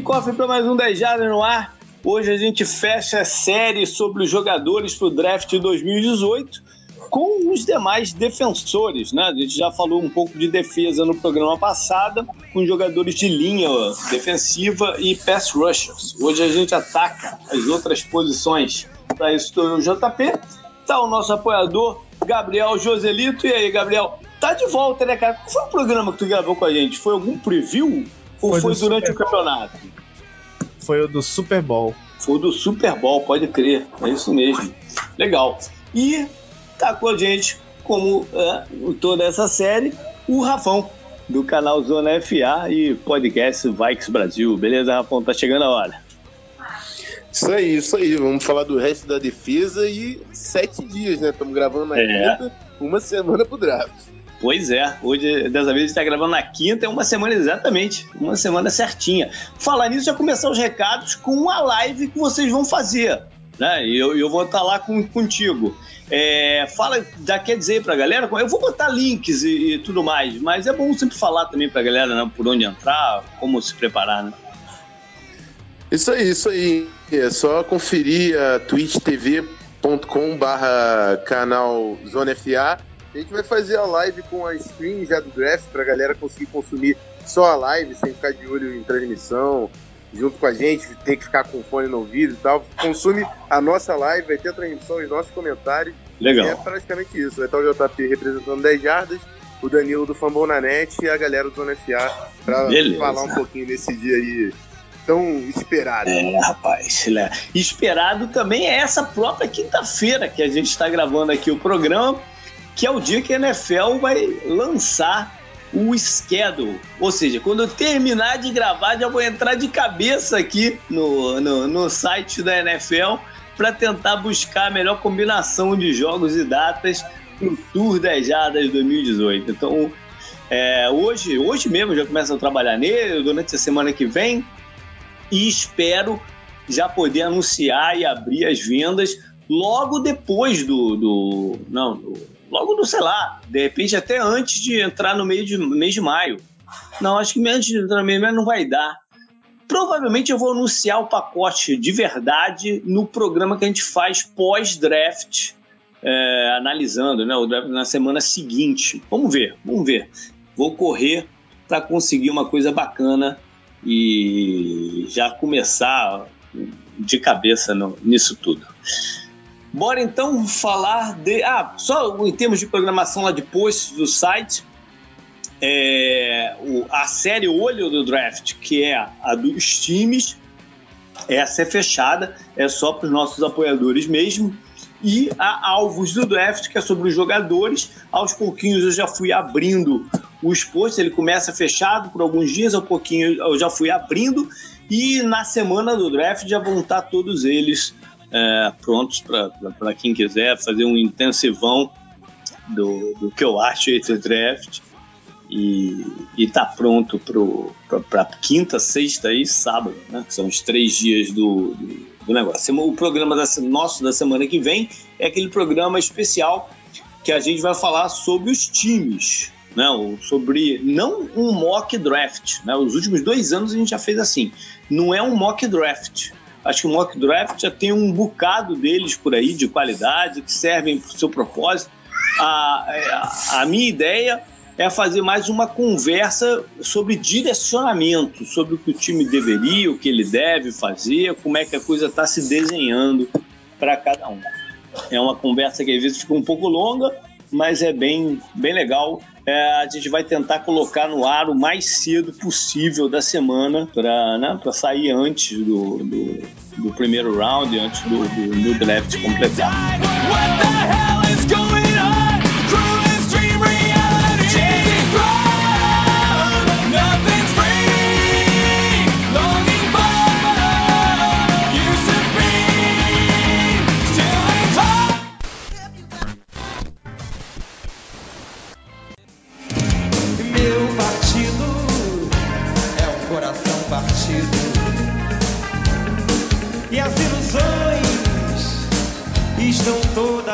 cofre para mais um 10 Jardas no ar. Hoje a gente fecha a série sobre os jogadores para o draft 2018 com os demais defensores, né? A gente já falou um pouco de defesa no programa passado, com jogadores de linha defensiva e pass rushers. Hoje a gente ataca as outras posições. Para isso, o JP. Tá o nosso apoiador, Gabriel Joselito. E aí, Gabriel? Tá de volta, né, cara? Qual foi o programa que tu gravou com a gente? Foi algum preview? Ou foi, foi durante o campeonato? Foi o do Super Bowl. Foi o do Super Bowl, pode crer. É isso mesmo. Legal. E tá com a gente, como é, toda essa série, o Rafão, do canal Zona FA e podcast Vikes Brasil. Beleza, Rafão? Tá chegando a hora. Isso aí, isso aí. Vamos falar do resto da defesa e sete dias, né? Estamos gravando na é. quinta, uma semana pro draft. Pois é, hoje, dessa vez, a gente está gravando na quinta, é uma semana exatamente, uma semana certinha. Falar nisso, já começar os recados com a live que vocês vão fazer, né? E eu, eu vou estar tá lá com, contigo. É, fala, já quer dizer pra galera, eu vou botar links e, e, tudo mais, mas é bom sempre falar também pra galera, né, por onde entrar, como se preparar, né? Isso aí, isso aí. É só conferir a twitch.tv.com barra canal Zona FA a gente vai fazer a live com a stream já do draft pra galera conseguir consumir só a live, sem ficar de olho em transmissão, junto com a gente, tem que ficar com fone no ouvido e tal. Consome a nossa live, vai ter a transmissão, os nossos comentários. Legal. é praticamente isso. Vai estar o JP representando 10 jardas, o Danilo do Fambon na net e a galera do Zona FA pra Beleza. falar um pouquinho desse dia aí tão esperado. É, rapaz. Né? Esperado também é essa própria quinta-feira que a gente está gravando aqui o programa que é o dia que a NFL vai lançar o schedule. Ou seja, quando eu terminar de gravar, já vou entrar de cabeça aqui no, no, no site da NFL para tentar buscar a melhor combinação de jogos e datas para o Tour das Jadas 2018. Então, é, hoje, hoje mesmo já começo a trabalhar nele, durante a semana que vem, e espero já poder anunciar e abrir as vendas logo depois do. do não, do, logo no, sei lá, de repente até antes de entrar no meio de mês de maio. Não, acho que antes de entrar no meio de maio não vai dar. Provavelmente eu vou anunciar o pacote de verdade no programa que a gente faz pós-draft, é, analisando né, o draft na semana seguinte. Vamos ver, vamos ver. Vou correr para conseguir uma coisa bacana e já começar de cabeça no, nisso tudo. Bora então falar de. Ah, só em termos de programação lá de posts do site. É, o, a série Olho do Draft, que é a dos times, essa é fechada, é só para os nossos apoiadores mesmo. E a Alvos do Draft, que é sobre os jogadores. Aos pouquinhos eu já fui abrindo os posts, ele começa fechado por alguns dias, ao pouquinho eu já fui abrindo. E na semana do draft já vão estar todos eles é, prontos para quem quiser fazer um intensivão do, do que eu acho esse draft e, e tá pronto para quinta, sexta e sábado, né? Que são os três dias do, do, do negócio. O programa da, nosso da semana que vem é aquele programa especial que a gente vai falar sobre os times, né? Sobre não um mock draft, né? Os últimos dois anos a gente já fez assim. Não é um mock draft, Acho que o mock draft já tem um bocado deles por aí de qualidade que servem para o seu propósito. A, a, a minha ideia é fazer mais uma conversa sobre direcionamento, sobre o que o time deveria, o que ele deve fazer, como é que a coisa está se desenhando para cada um. É uma conversa que às vezes fica um pouco longa, mas é bem, bem legal é, a gente vai tentar colocar no ar o mais cedo possível da semana para né, sair antes do, do, do, primeiro round, antes do, do, do draft completar. estão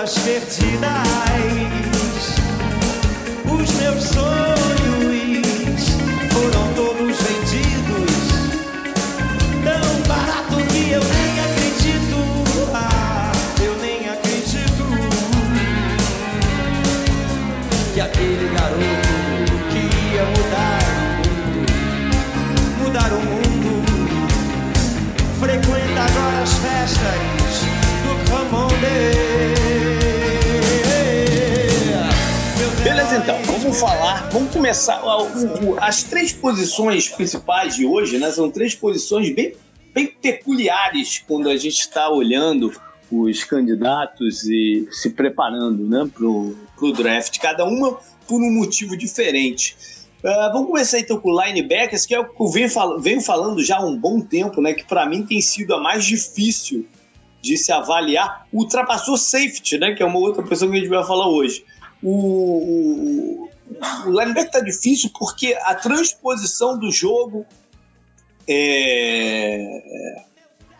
todas perdidas. Os meus sonhos então, vamos falar, vamos começar. As três posições principais de hoje, né? São três posições bem, bem peculiares quando a gente está olhando os candidatos e se preparando né, para o draft, cada uma por um motivo diferente. Uh, vamos começar então com o linebackers, que é o que eu venho, fal venho falando já há um bom tempo, né? Que para mim tem sido a mais difícil de se avaliar. Ultrapassou safety, né? Que é uma outra pessoa que a gente vai falar hoje. O, o, o linebacker tá difícil porque a transposição do jogo é,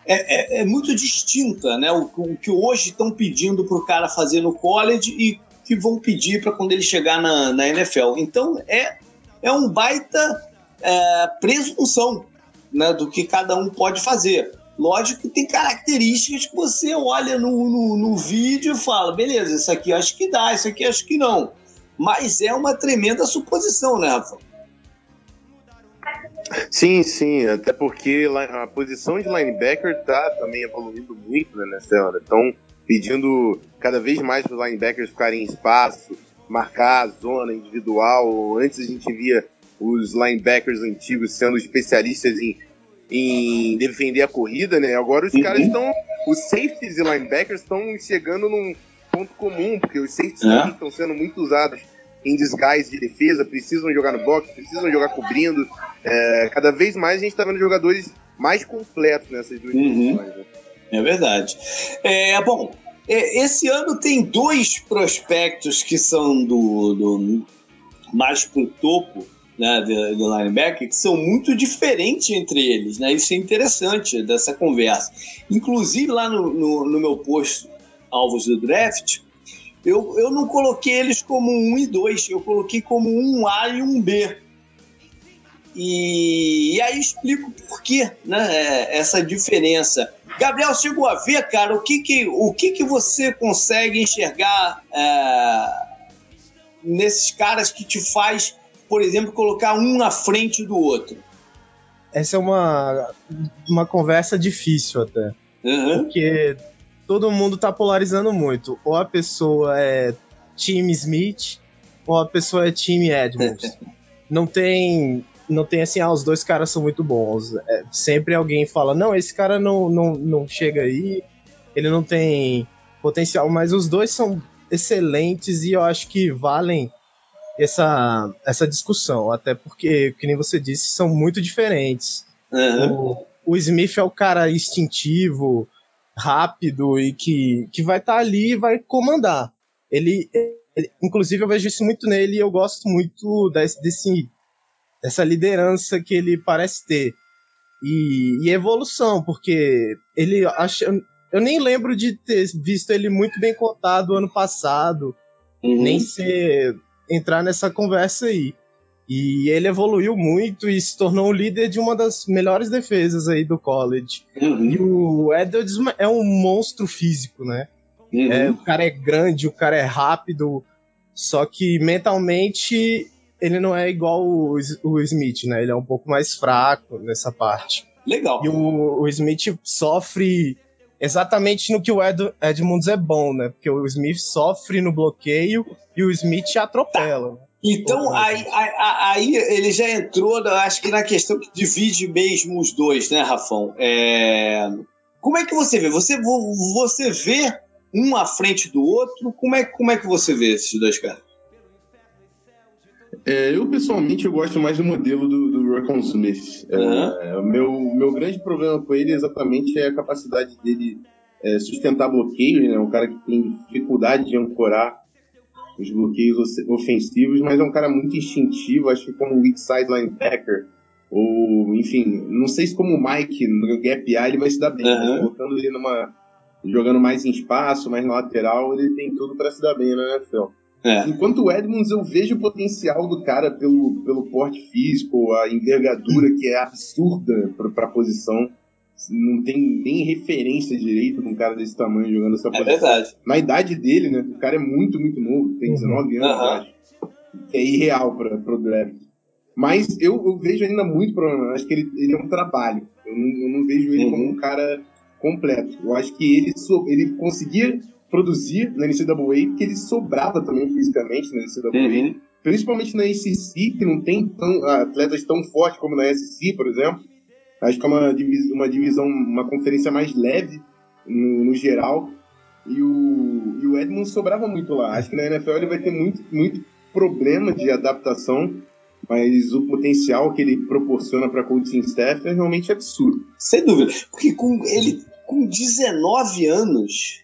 é, é, é muito distinta, né? O, o que hoje estão pedindo para o cara fazer no college e que vão pedir para quando ele chegar na, na NFL. Então é é um baita é, presunção né, do que cada um pode fazer. Lógico que tem características que você olha no, no, no vídeo e fala, beleza, isso aqui acho que dá, isso aqui acho que não. Mas é uma tremenda suposição, né, Rafa? Sim, sim, até porque a posição de linebacker está também evoluindo muito né, nessa hora. Estão pedindo cada vez mais para os linebackers ficarem em espaço, marcar a zona individual. Antes a gente via os linebackers antigos sendo especialistas em, em defender a corrida, né? Agora os uhum. caras estão. Os safeties e linebackers estão chegando num ponto comum, porque os safeties é. estão sendo muito usados em disguise de defesa, precisam jogar no box, precisam jogar cobrindo. É, cada vez mais a gente está vendo jogadores mais completos nessas duas uhum. posições. Né? É verdade. É, bom, é, esse ano tem dois prospectos que são do, do mais pro topo né, linebacker que são muito diferentes entre eles. Né? Isso é interessante dessa conversa. Inclusive, lá no, no, no meu post alvos do draft, eu, eu não coloquei eles como um e dois, eu coloquei como um A e um B. E, e aí explico por quê, né, é, essa diferença. Gabriel, chegou a ver, cara, o que que, o que, que você consegue enxergar é, nesses caras que te faz, por exemplo, colocar um na frente do outro? Essa é uma, uma conversa difícil até. Uhum. Porque todo mundo tá polarizando muito. Ou a pessoa é time Smith, ou a pessoa é time Edmonds. Não tem não tem assim, ah, os dois caras são muito bons. É, sempre alguém fala, não, esse cara não, não, não chega aí, ele não tem potencial, mas os dois são excelentes e eu acho que valem essa, essa discussão, até porque, que nem você disse, são muito diferentes. Uhum. O, o Smith é o cara instintivo, rápido e que, que vai estar tá ali e vai comandar. Ele, ele, inclusive, eu vejo isso muito nele e eu gosto muito desse, desse essa liderança que ele parece ter. E, e evolução, porque ele acha. Eu nem lembro de ter visto ele muito bem cotado ano passado, uhum. nem ser entrar nessa conversa aí. E ele evoluiu muito e se tornou o líder de uma das melhores defesas aí do college. Uhum. E o Edwards é um monstro físico, né? Uhum. É, o cara é grande, o cara é rápido, só que mentalmente ele não é igual o, o Smith, né? Ele é um pouco mais fraco nessa parte. Legal. E o, o Smith sofre exatamente no que o Ed, Edmunds é bom, né? Porque o Smith sofre no bloqueio e o Smith atropela. Tá. Então, aí, aí, aí, ele já entrou, acho que na questão que divide mesmo os dois, né, Rafão? É... Como é que você vê? Você, você vê um à frente do outro? Como é, como é que você vê esses dois caras? É, eu, pessoalmente, eu gosto mais do modelo do, Rocco Smith. É, o meu, meu grande problema com ele exatamente é a capacidade dele é, sustentar bloqueio. Né? Um cara que tem dificuldade de ancorar os bloqueios ofensivos, mas é um cara muito instintivo, acho que como weak side linebacker, ou, enfim, não sei se como o Mike no gap A ele vai se dar bem, uhum. mas colocando ele numa... jogando mais em espaço, mais na lateral, ele tem tudo para se dar bem na NFL. É. Enquanto o Edmonds, eu vejo o potencial do cara pelo, pelo porte físico, a envergadura que é absurda para a posição. Não tem nem referência direito de um cara desse tamanho jogando essa é posição. É verdade. Na idade dele, né? O cara é muito, muito novo, tem 19 uhum. anos, uhum. acho. É irreal para o draft. Mas eu, eu, vejo ainda muito problema. Acho que ele, ele é um trabalho. Eu não, eu não vejo ele uhum. como um cara completo. Eu acho que ele, ele conseguia produzir na NCAA, porque ele sobrava também fisicamente na NCAA. Uhum. Principalmente na SEC, que não tem tão, atletas tão fortes como na SEC, por exemplo. Acho que é uma, divisão, uma divisão, uma conferência mais leve no, no geral. E o, e o Edmund sobrava muito lá. Acho que na NFL ele vai ter muito, muito problema de adaptação, mas o potencial que ele proporciona para coaching staff é realmente absurdo. Sem dúvida. Porque com ele com 19 anos,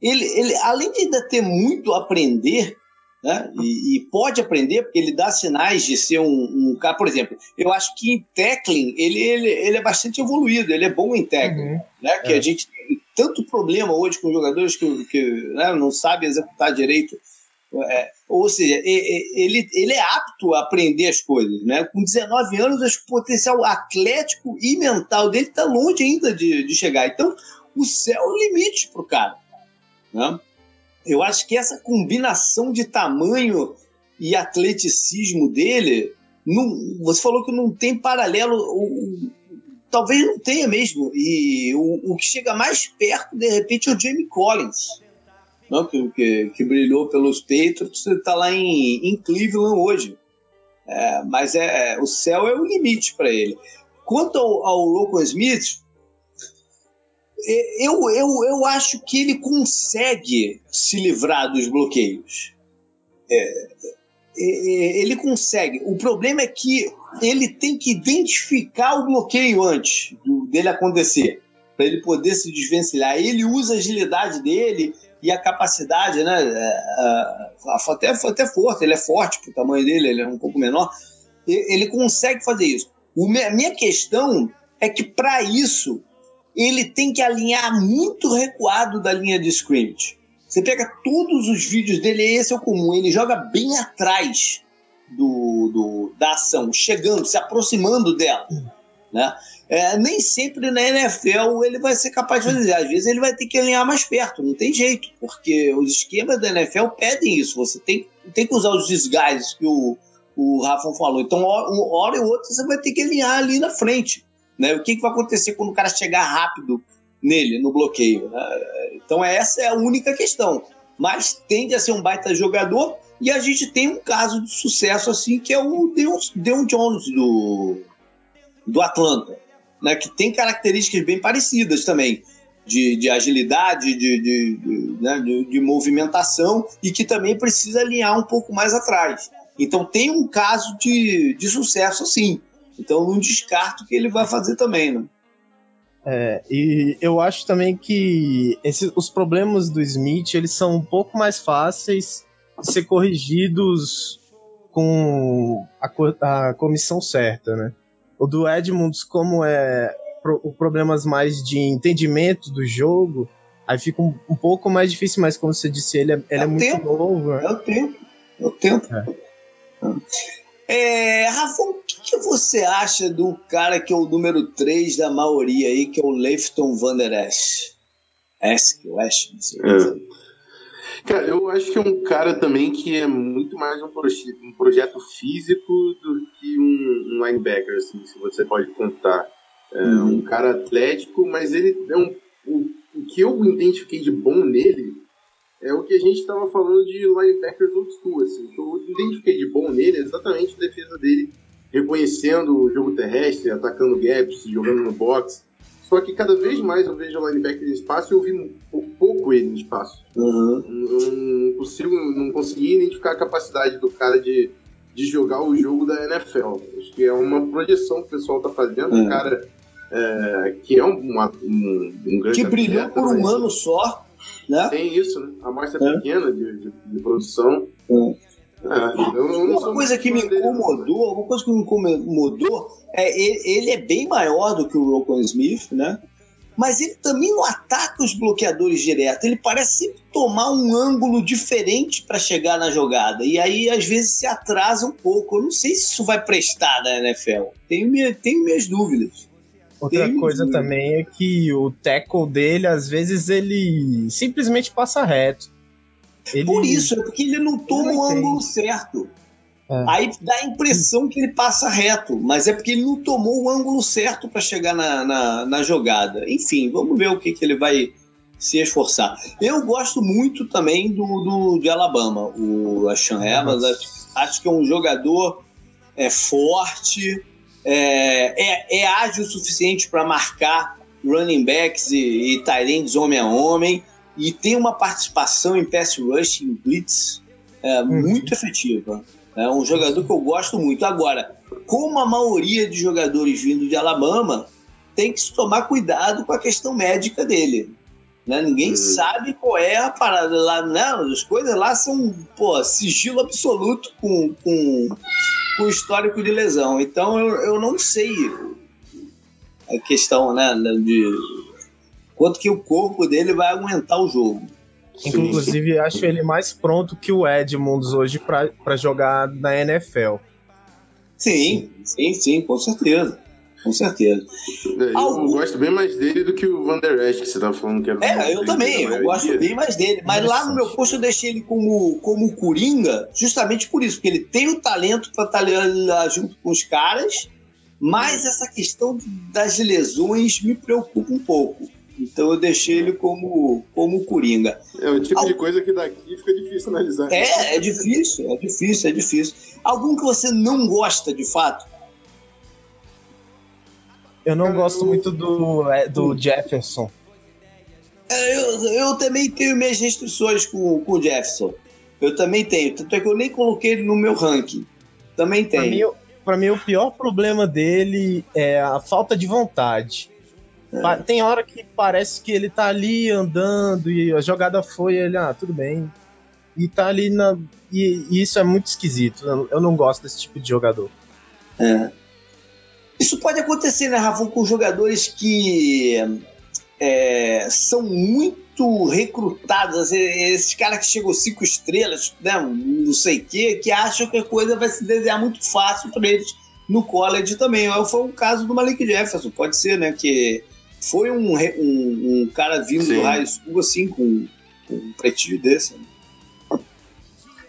ele, ele além de ainda ter muito a aprender, né? E, e, pode aprender, porque ele dá sinais de ser um, um, cara. Por exemplo, eu acho que em tackling ele, ele, ele é bastante evoluído, ele é bom em tackling. Uhum. Né? Que é. a gente tem tanto problema hoje com jogadores que, que né, não sabem executar direito. É, ou seja, ele, ele é apto a aprender as coisas. Né? Com 19 anos, acho que o potencial atlético e mental dele está longe ainda de, de chegar. Então, o céu é o limite para o cara. Né? Eu acho que essa combinação de tamanho e atleticismo dele, não, você falou que não tem paralelo, o, talvez não tenha mesmo. E o, o, que chega mais perto, de repente, é o Jamie Collins, não, que, que, que brilhou pelos Patriots, está lá em, em Cleveland hoje. É, mas é, o céu é o limite para ele. Quanto ao, ao Smith, eu, eu, eu acho que ele consegue se livrar dos bloqueios. É, é, é, ele consegue. O problema é que ele tem que identificar o bloqueio antes dele acontecer, para ele poder se desvencilhar. Ele usa a agilidade dele e a capacidade, né? É, até, até forte, ele é forte pro tamanho dele, ele é um pouco menor. Ele consegue fazer isso. A minha questão é que, para isso, ele tem que alinhar muito recuado da linha de scrimmage. Você pega todos os vídeos dele, esse é o comum, ele joga bem atrás do, do da ação, chegando, se aproximando dela. Né? É, nem sempre na NFL ele vai ser capaz de fazer. Às vezes ele vai ter que alinhar mais perto, não tem jeito, porque os esquemas da NFL pedem isso. Você tem, tem que usar os desgastes que o, o Rafa falou. Então, uma hora e outra você vai ter que alinhar ali na frente. Né? O que, que vai acontecer quando o cara chegar rápido nele, no bloqueio? Né? Então essa é a única questão. Mas tende a ser um baita jogador e a gente tem um caso de sucesso assim que é o Deon, Jones do, do Atlanta, né? que tem características bem parecidas também. De, de, agilidade, de, de, de, né, de, movimentação e que também precisa alinhar um pouco mais atrás. Então tem um caso de, de sucesso assim. Então não descarto que ele vai fazer também, né? É, e eu acho também que esse, os problemas do Smith eles são um pouco mais fáceis de ser corrigidos com a, a comissão certa, né? O do Edmunds, como é pro, problemas mais de entendimento do jogo, aí fica um, um, pouco mais difícil, mas como você disse, ele é, ele é, é muito tempo. novo. Né? É o tempo. É o tempo. É. É, Rafa, o que, que, você acha do cara que é o número 3 da maioria aí, que é o Leifton Van Der Esch? Esch, eu acho. É. Cara, eu acho que é um cara também que é muito mais um, proje um projeto físico do que um, um, linebacker, assim, se você pode contar. É uhum. um cara atlético, mas ele é um. O, o que eu identifiquei de bom nele é o que a gente estava falando de linebackers old school. Assim. O que eu identifiquei de bom nele é exatamente a defesa dele, reconhecendo o jogo terrestre, atacando gaps, jogando no box. Só que cada vez mais eu vejo o linebacker em espaço e eu vi pouco ele no espaço. Uhum. Eu não consigo, não consegui identificar a capacidade do cara de, de jogar o jogo da NFL. Acho que é uma projeção que o pessoal está fazendo. Um cara é, que é um, um, um grande Que brilhou por um ano só né? Tem isso, né? A amostra é. pequena de, de, de produção. É. É, uma coisa que me incomodou, uma coisa que me incomodou é ele, ele é bem maior do que o Rocco Smith, né? Mas ele também não ataca os bloqueadores direto. Ele parece sempre tomar um ângulo diferente para chegar na jogada. E aí, às vezes, se atrasa um pouco. Eu não sei se isso vai prestar na NFL. Tenho, minha, tenho minhas dúvidas. Outra Tem coisa também é que o tackle dele, às vezes, ele simplesmente passa reto. Ele... Por isso, é porque ele não toma o ângulo certo. É. Aí dá a impressão que ele passa reto, mas é porque ele não tomou o ângulo certo para chegar na, na, na, jogada. Enfim, vamos ver o que, que ele vai se esforçar. Eu gosto muito também do, do de Alabama, o Ashan Evans. Acho, acho, que é um jogador é, forte, é, é, é ágil o suficiente para marcar running backs e, e tight ends homem a homem e tem uma participação em pass rush, em blitz, é, uhum. muito efetiva. É um jogador que eu gosto muito. Agora, como a maioria de jogadores vindo de Alabama, tem que se tomar cuidado com a questão médica dele. Né? Ninguém uhum. sabe qual é a parada lá. Não, né? as coisas lá são pô, sigilo absoluto com, com, com histórico de lesão. Então eu, eu não sei a questão né, de quanto que o corpo dele vai aguentar o jogo. Inclusive, acho ele mais pronto que o Edmunds hoje para jogar na NFL. Sim, sim, sim, com certeza. Com certeza. É, eu Algum... gosto bem mais dele do que o Van Der Esch, que você estava falando que era É, eu também, eu gosto bem mais dele. Mas lá no meu posto eu deixei ele como, como Coringa, justamente por isso, porque ele tem o talento para estar tá junto com os caras, mas essa questão das lesões me preocupa um pouco. Então eu deixei ele como, como Coringa. É o tipo Al... de coisa que daqui fica difícil analisar. É, é difícil, é difícil, é difícil. Algum que você não gosta de fato? Eu não gosto muito do, é, do Jefferson. É, eu, eu também tenho minhas restrições com, com o Jefferson. Eu também tenho. Tanto é que eu nem coloquei ele no meu ranking. Também tenho. Para mim, mim, o pior problema dele é a falta de vontade. É. Tem hora que parece que ele tá ali andando e a jogada foi, ele, ah, tudo bem. E tá ali na. E, e isso é muito esquisito. Eu, eu não gosto desse tipo de jogador. É. Isso pode acontecer, né, Rafa, com jogadores que é, são muito recrutados, esses caras que chegam cinco estrelas, né, não sei o quê, que acham que a coisa vai se desenhar muito fácil para eles no college também. Foi o caso do Malik Jefferson, pode ser, né, que foi um, um, um cara vindo Sim. do high school, assim, com, com um prestígio desse. Né?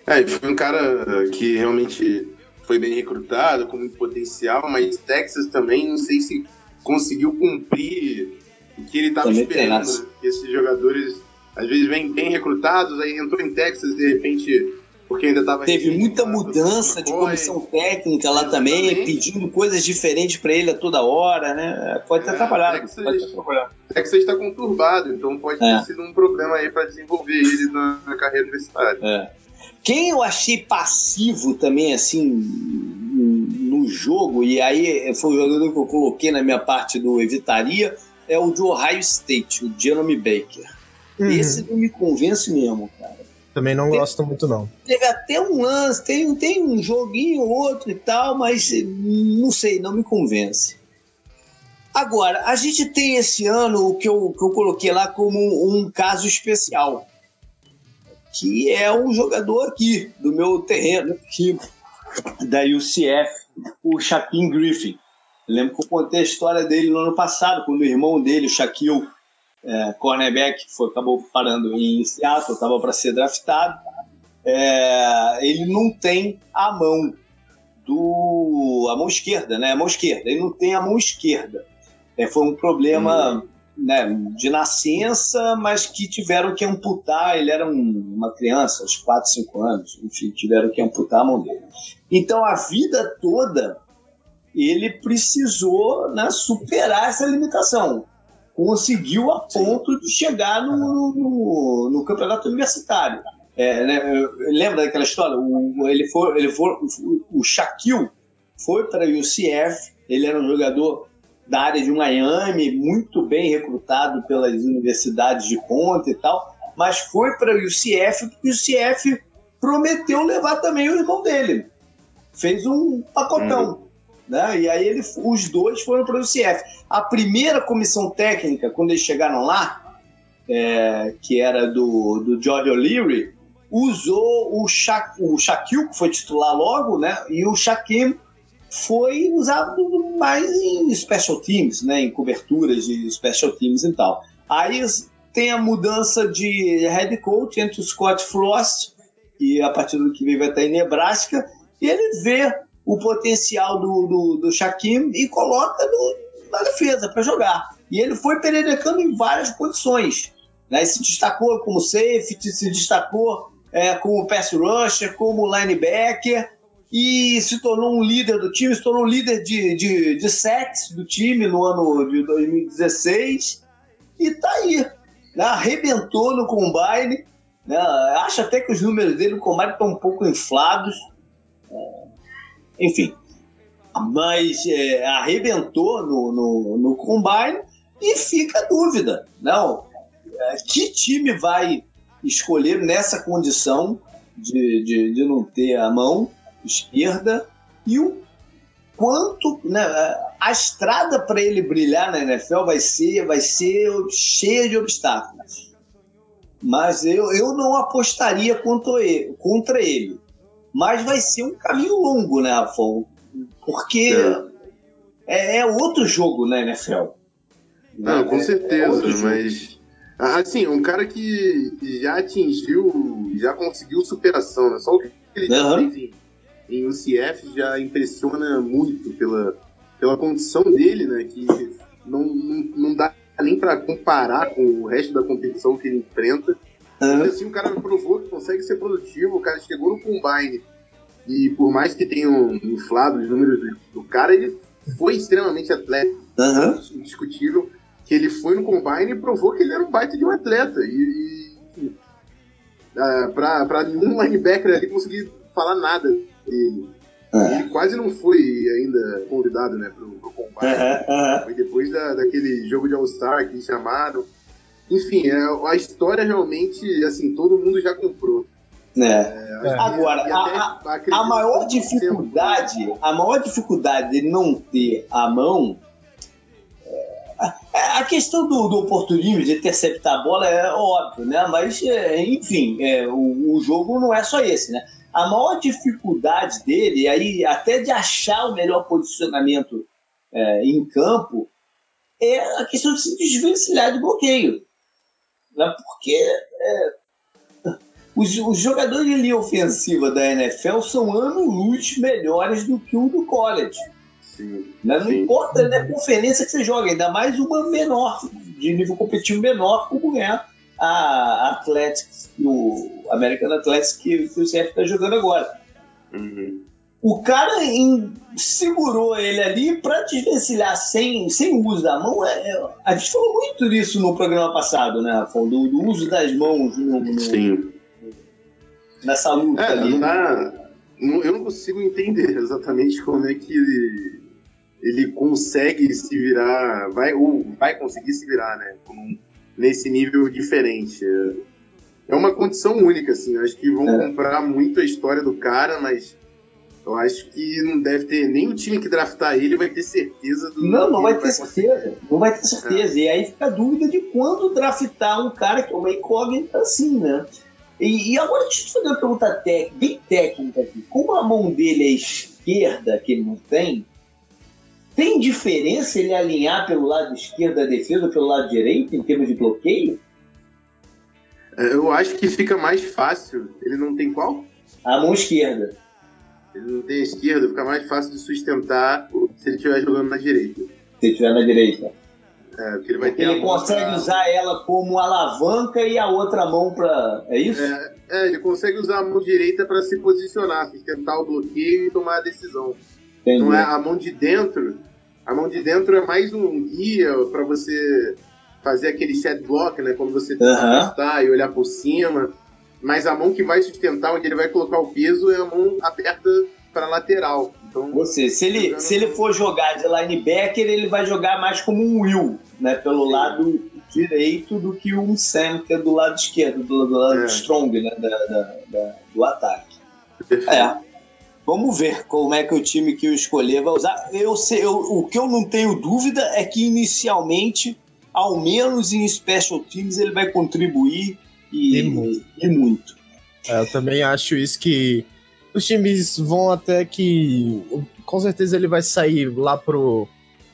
É, foi um cara que realmente foi bem recrutado, com muito potencial, mas Texas também não sei se conseguiu cumprir o que ele estava esperando. Né? Esses jogadores às vezes vêm bem recrutados, aí entrou em Texas de repente porque ainda estava teve muita mudança de comissão técnica lá também, pedindo coisas diferentes para ele a toda hora, né? Pode ter é, atrapalhado. Texas, pode ter atrapalhado. Texas está conturbado, então pode é. ter sido um problema aí para desenvolver ele na, na carreira universitária. É. Quem eu achei passivo também, assim, no jogo, e aí foi o jogador que eu coloquei na minha parte do Evitaria, é o de Ohio State, o Jeremy Baker. Uhum. Esse não me convence mesmo, cara. Também não gosto muito, não. Teve até um lance, tem, tem um joguinho ou outro e tal, mas não sei, não me convence. Agora, a gente tem esse ano o que eu, que eu coloquei lá como um caso especial que é um jogador aqui do meu terreno, aqui da UCF, o Shaquille Griffin. Eu lembro que eu contei a história dele no ano passado, quando o irmão dele, o Shaquille, é, cornerback, foi, acabou parando em Seattle, estava para ser draftado. É, ele não tem a mão do a mão esquerda, né? A mão esquerda. Ele não tem a mão esquerda. É, foi um problema hum né, de nascença, mas que tiveram que amputar. Ele era um, uma criança, uns 4, 5 anos, enfim, tiveram que amputar a mão dele. Então, a vida toda, ele precisou né, superar essa limitação. Conseguiu a ponto de chegar no, no, no campeonato universitário. É, né, lembra daquela história? O, ele foi, ele foi, o Shaquille foi para a UCF, ele era um jogador da área de Miami, muito bem recrutado pelas universidades de ponta e tal, mas foi para o UCF porque o UCF prometeu levar também o irmão dele. Fez um pacotão. Uhum. Né? E aí ele, os dois foram para o UCF. A primeira comissão técnica, quando eles chegaram lá, é, que era do, do George O'Leary, usou o, Sha, o Shaquille, que foi titular logo, né? e o Shaquille foi usado mais em special teams, né, em coberturas de special teams e tal. Aí tem a mudança de head coach entre o Scott Frost, que a partir do que vem vai estar em Nebraska, e ele vê o potencial do, do, do Shaquem e coloca no, na defesa para jogar. E ele foi pererecando em várias posições. Né? Se destacou como safety, se destacou é, como pass rusher, como linebacker e se tornou um líder do time, se tornou líder de, de, de sacks do time no ano de 2016 e tá aí, né? arrebentou no combine, né? acho até que os números dele no combine estão um pouco inflados, é, enfim, mas é, arrebentou no, no, no combine e fica a dúvida, não, é, que time vai escolher nessa condição de, de, de não ter a mão esquerda e o quanto né, a estrada para ele brilhar na NFL vai ser vai ser cheia de obstáculos. Mas eu, eu não apostaria contra ele, contra ele. Mas vai ser um caminho longo, né, Rafão? Porque é. é, é outro jogo na NFL. Não, com é, certeza, é mas assim, um cara que já atingiu, já conseguiu superação, né? Só o que ele uhum. fez em em UCF já impressiona muito pela, pela condição dele, né? Que não, não, não dá nem para comparar com o resto da competição que ele enfrenta. Uhum. Assim, o cara provou que consegue ser produtivo, o cara chegou no combine e por mais que tenham inflado os números do, cara, ele foi extremamente atleta, uhum. indiscutível, que ele foi no combine e provou que ele era um baita de um atleta. E, e uh, ah, para nenhum linebacker ali conseguir falar nada dele. É. Ele quase não foi ainda convidado, né, pro, pro combate. É, é. Foi depois da, daquele jogo de All-Star que chamaram. Enfim, é, a história realmente, assim, todo mundo já comprou. É. é Agora, a, a, a, maior dificuldade, tempo. a maior dificuldade de não ter a mão é, a questão do, do, oportunismo, de interceptar a bola é óbvio, né? Mas, enfim, é, o, o, jogo não é só esse, né? A maior dificuldade dele, aí até de achar o melhor posicionamento é, em campo, é a questão de se desvencilhar de bloqueio. Né? Porque é, os, os, jogadores de linha ofensiva da NFL são anos-luz melhores do que o do college. Sim, né? Não sim. importa né, a conferência que você joga, ainda mais uma menor, de nível competitivo menor, como é a Athletics, o American Athletics que, que o CF está jogando agora. Uhum. O cara em, segurou ele ali para desvencilhar sem, sem o uso da mão. É, é, a gente falou muito disso no programa passado, né, Rafael? Do, do uso das mãos no, no, Sim. nessa luta é, ali. Tá, eu não consigo entender exatamente como é que ele, ele consegue se virar, vai, ou vai conseguir se virar, né? Com, nesse nível diferente. É uma condição única, assim. Eu acho que vão é. comprar muito a história do cara, mas eu acho que não deve ter. Nem o time que draftar ele vai ter certeza do. Não, não vai ter vai certeza. Não vai ter certeza. É. E aí fica a dúvida de quando draftar um cara que é uma incógnita assim, né? E, e agora deixa eu te fazer uma pergunta bem técnica aqui. Como a mão dele é esquerda, que ele não tem, tem diferença ele alinhar pelo lado esquerdo da defesa ou pelo lado direito em termos de bloqueio? É, eu acho que fica mais fácil. Ele não tem qual? A mão esquerda. Ele não tem esquerda, fica mais fácil de sustentar se ele estiver jogando na direita. Se ele estiver na direita. É, porque ele vai porque ter ele consegue pra... usar ela como alavanca e a outra mão para. É isso? É, é, ele consegue usar a mão direita para se posicionar, sustentar o bloqueio e tomar a decisão. Entendi. Não é a mão de dentro a mão de dentro é mais um guia para você fazer aquele set block, né? Quando você uhum. e olhar por cima. Mas a mão que vai sustentar, onde ele vai colocar o peso, é a mão aberta para lateral. Então, Você, se ele, se ele for jogar de linebacker, ele vai jogar mais como um Will, né? Pelo Sim. lado direito do que um Sam, que é do lado esquerdo, do, do lado é. strong, né? Da, da, da, do ataque. É. Vamos ver como é que o time que eu escolher vai usar. Eu sei, eu, o que eu não tenho dúvida é que inicialmente, ao menos em special teams, ele vai contribuir e, e muito. E muito. É, eu também acho isso que os times vão até que. Com certeza ele vai sair lá pro.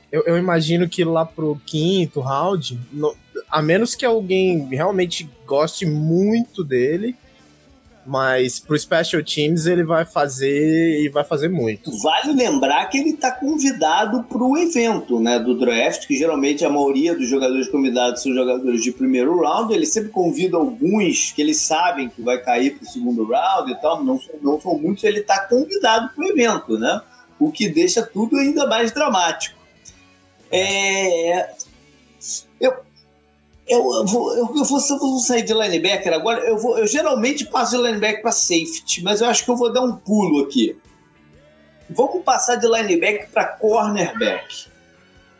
Eu, eu imagino que lá pro quinto round, no, a menos que alguém realmente goste muito dele, Mas pro Special Teams ele vai fazer e vai fazer muito. Vale lembrar que ele está convidado para o evento né, do draft, que geralmente a maioria dos jogadores convidados são jogadores de primeiro round. Ele sempre convida alguns que eles sabem que vai cair para o segundo round e tal, não, não são muitos, ele está convidado para o evento, né? O que deixa tudo ainda mais dramático. É, eu, eu, eu, vou, eu, eu, vou, eu vou sair de linebacker agora. Eu, vou, eu geralmente passo de linebacker para safety, mas eu acho que eu vou dar um pulo aqui. Vamos passar de linebacker para cornerback.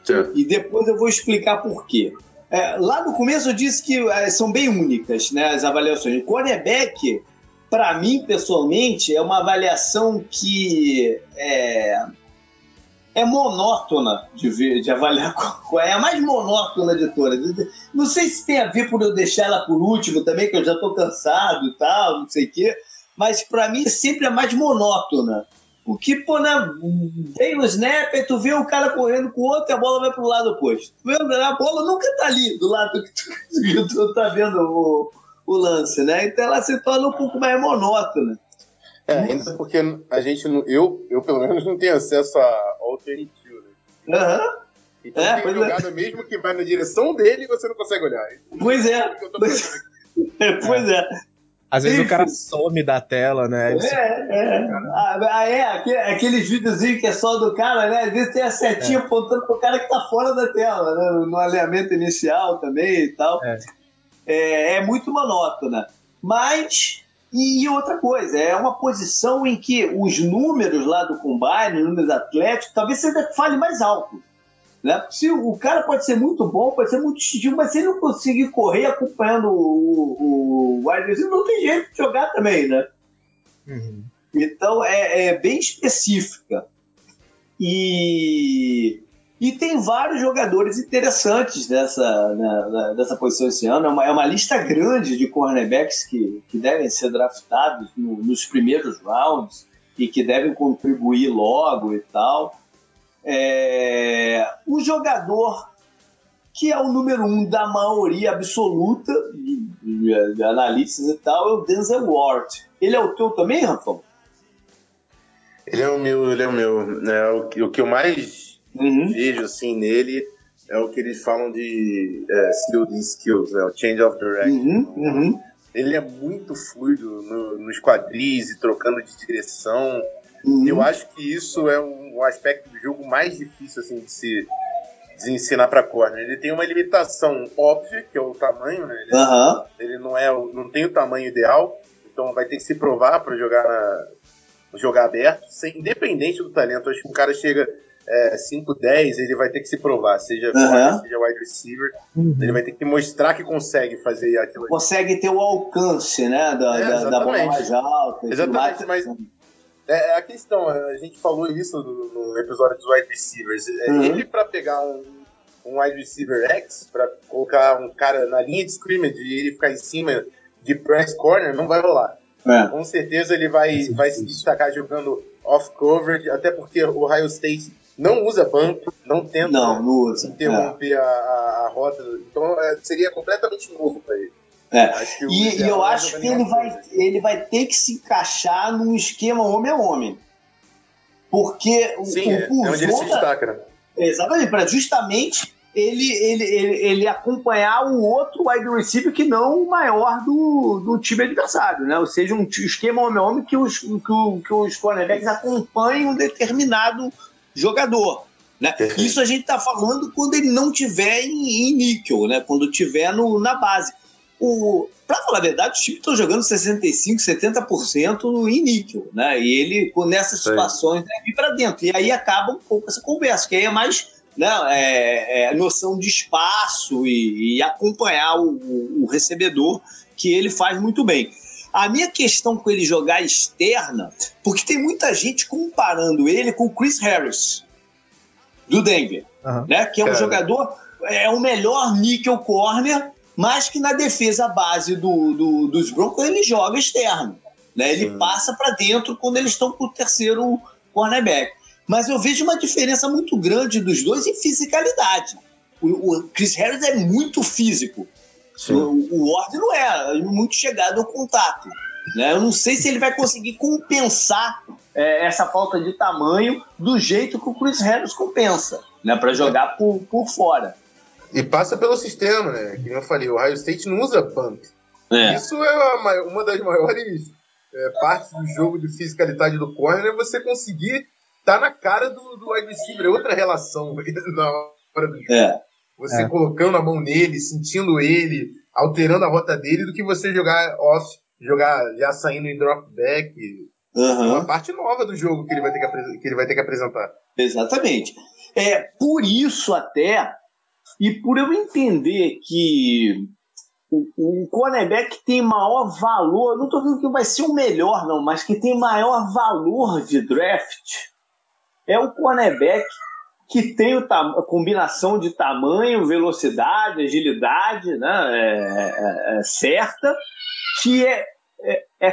Sim. E depois eu vou explicar por quê. É, lá no começo eu disse que é, são bem únicas né, as avaliações. Cornerback, para mim, pessoalmente, é uma avaliação que é, é monótona de ver, de avaliar qual é a mais monótona de todas. Não sei se tem a ver por eu deixar ela por último também, que eu já estou cansado e tal, não sei o quê, mas para mim é sempre a mais monótona. Porque, pô, né, vem o snap, tu vê o cara correndo com o outro e a bola vai pro lado oposto. A bola nunca tá ali, do lado que tu, que tu tá vendo o, o lance, né? Então ela se torna um pouco mais monótona. É, ainda porque a gente, eu, eu pelo menos não tenho acesso a alternativo, né? Aham. Uhum. Então é, tem é. jogada é. mesmo que vai na direção dele e você não consegue olhar. Pois é. Pois, é. pois é. Às vezes o cara some da tela, né? É, é. Ah, ah, é, aquele, aqueles videozinhos que é só do cara, né? Às vezes tem a setinha é. apontando pro cara que tá fora da tela, né? No alinhamento inicial também e tal. É, é, é muito monótona. Mas e outra coisa, é uma posição em que os números lá do combine, os números atléticos, talvez você fale mais alto. Né? Se o cara pode ser muito bom, pode ser muito instintivo, mas se ele não conseguir correr acompanhando o, o wide receiver, não tem jeito de jogar também, né? Uhum. Então é, é, bem específica. E e tem vários jogadores interessantes dessa, né, posição esse ano. É uma, é uma lista grande de cornerbacks que, que devem ser draftados no, nos primeiros rounds e que devem contribuir logo e tal. É, o jogador que é o número um da maioria absoluta de, de, de analistas e tal é o Denzel Ward. Ele é o teu também, Rafão? Ele é o meu, ele é o meu. É, o, o que eu mais uhum. vejo assim nele é o que eles falam de é, skills, né? o change of direction. Uhum, uhum. Ele é muito fluido no, nos quadris e trocando de direção. Uhum. Eu acho que isso é um, um, aspecto do jogo mais difícil assim de se de ensinar para corner. Ele tem uma limitação óbvia, que é o tamanho, né? Ele, ele não é, não tem o tamanho ideal, então vai ter que se provar para jogar na, jogar aberto, sem, independente do talento. Acho que um cara chega é, 5-10, ele vai ter que se provar, seja uhum. seja wide receiver, uhum. ele vai ter que mostrar que consegue fazer aquilo. Consegue ter o alcance, né, da, é, da, da bola mais alta. Exatamente, mas é, é, a questão, a gente falou isso no, no episódio dos wide receivers, é, uhum. ele para pegar um, um wide receiver X, para colocar um cara na linha de scrimmage e ele ficar em cima de press corner, não vai rolar. É. Com certeza ele vai, vai se destacar jogando off coverage, até porque o Ohio State não usa banco, não tenta não, não usa. interromper é. a, a, rota. Então é, seria completamente novo para ele. É. E, e, eu acho que ele vai, ele vai ter que se encaixar num esquema homem a homem. Porque Sim, o, é, o, é onde ele se destaca, né? Exatamente, para justamente ele, ele, ele, ele, acompanhar o outro wide receiver que não o maior do, do time adversário, né? Ou seja, um esquema homem a homem que os, que, que os cornerbacks acompanhem um determinado jogador. Né? Isso a gente está falando quando ele não tiver em, em níquel, né? quando tiver no, na base. Para falar a verdade, os times estão jogando 65%, 70% em níquel. Né? E ele, nessas situações, deve ir para dentro. E aí acaba um pouco essa conversa, que aí é mais né, é, é noção de espaço e, e acompanhar o, o, o recebedor, que ele faz muito bem. A minha questão com ele jogar externa, porque tem muita gente comparando ele com o Chris Harris, do Denver, uhum. né? Que é um jogador, é o melhor nickel corner, mas que na defesa base do, do dos Broncos ele joga externo. Né? Ele Sim. passa para dentro quando eles estão com o terceiro cornerback. Mas eu vejo uma diferença muito grande dos dois em fisicalidade. O, o Chris Harris é muito físico. O, o Ward não é, muito chegado ao contato. Né? Eu não sei se ele vai conseguir compensar é, essa falta de tamanho do jeito que o Chris Harris compensa, né? Para jogar por, por fora. E passa pelo sistema, né? Que eu falei, o Ohio State não usa punt. É. Isso é uma das maiores é, partes do jogo de fiscalidade do corner, é você conseguir estar tá na cara do, do wide receiver. É outra relação na hora do jogo. É. Você é. colocando a mão nele, sentindo ele, alterando a rota dele, do que você jogar off, jogar já saindo em drop back. Uhum. É uma parte nova do jogo que ele vai ter que, que, ele vai ter que apresentar. Exatamente. É por isso até, e por eu entender que o, o cornerback tem maior valor, não estou dizendo que vai ser o melhor, não, mas que tem maior valor de draft, é o cornerback que tem a combinação de tamanho, velocidade, agilidade né, é, é, é certa, que é, é, é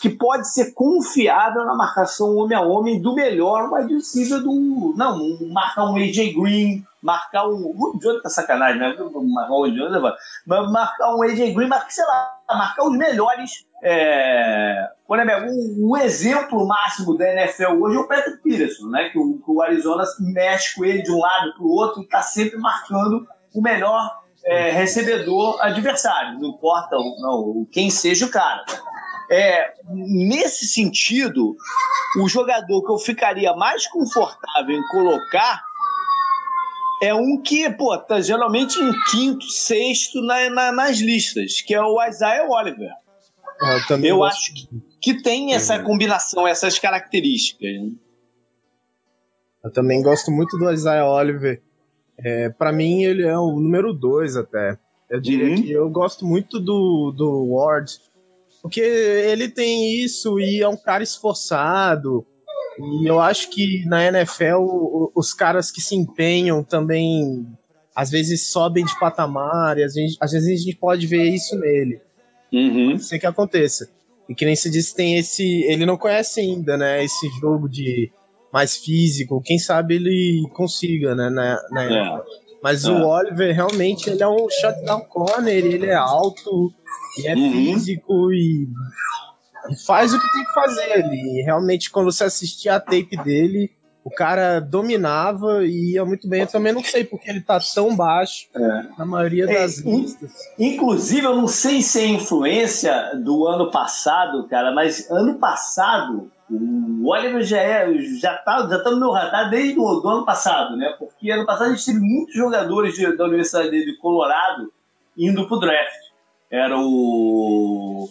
que pode ser confiável na marcação homem a homem do melhor wide receiver do. Não, marcar um AJ Green, marcar um. O Jonathan tá sacanagem, né? Marcar o marcar um AJ Green, marcar, sei lá, marcar os melhores. É, por exemplo, um, um, exemplo máximo da NFL hoje é o Patrick Peterson, né? Que o, que o Arizona mexe com ele de um lado para o outro e está sempre marcando o melhor é, recebedor adversário, não importa não, quem seja o cara. É, nesse sentido, o jogador que eu ficaria mais confortável em colocar é um que, pô, tá geralmente em quinto, sexto na, na, nas listas, que é o Isaiah Oliver. Ah, eu, eu acho que, que tem essa combinação, essas características. Né? Eu também gosto muito do Isaiah Oliver. É, para mim, ele é o número dois até. Eu diria uhum. que eu gosto muito do, do Ward, porque ele tem isso e é um cara esforçado. E eu acho que na NFL os caras que se empenham também às vezes sobem de patamar e às vezes, às vezes a gente pode ver isso nele. Uhum. Pode ser que aconteça. E que nem se disse, tem esse. Ele não conhece ainda, né? Esse jogo de mais físico. Quem sabe ele consiga, né? Na, na é. Mas é. o Oliver realmente ele é um shutdown corner, ele é alto e é uhum. físico e e faz o que tem que fazer ali. Realmente, quando você assistir a tape dele, o cara dominava e ia muito bem. Eu também não sei porque ele tá tão baixo é. na maioria é, das é, listas. Inclusive, eu não sei se é influência do ano passado, cara, mas ano passado o Oliver já, é, já, tá, já tá no meu radar desde o do ano passado, né? Porque ano passado a gente teve muitos jogadores de, da Universidade de Colorado indo pro draft. Era o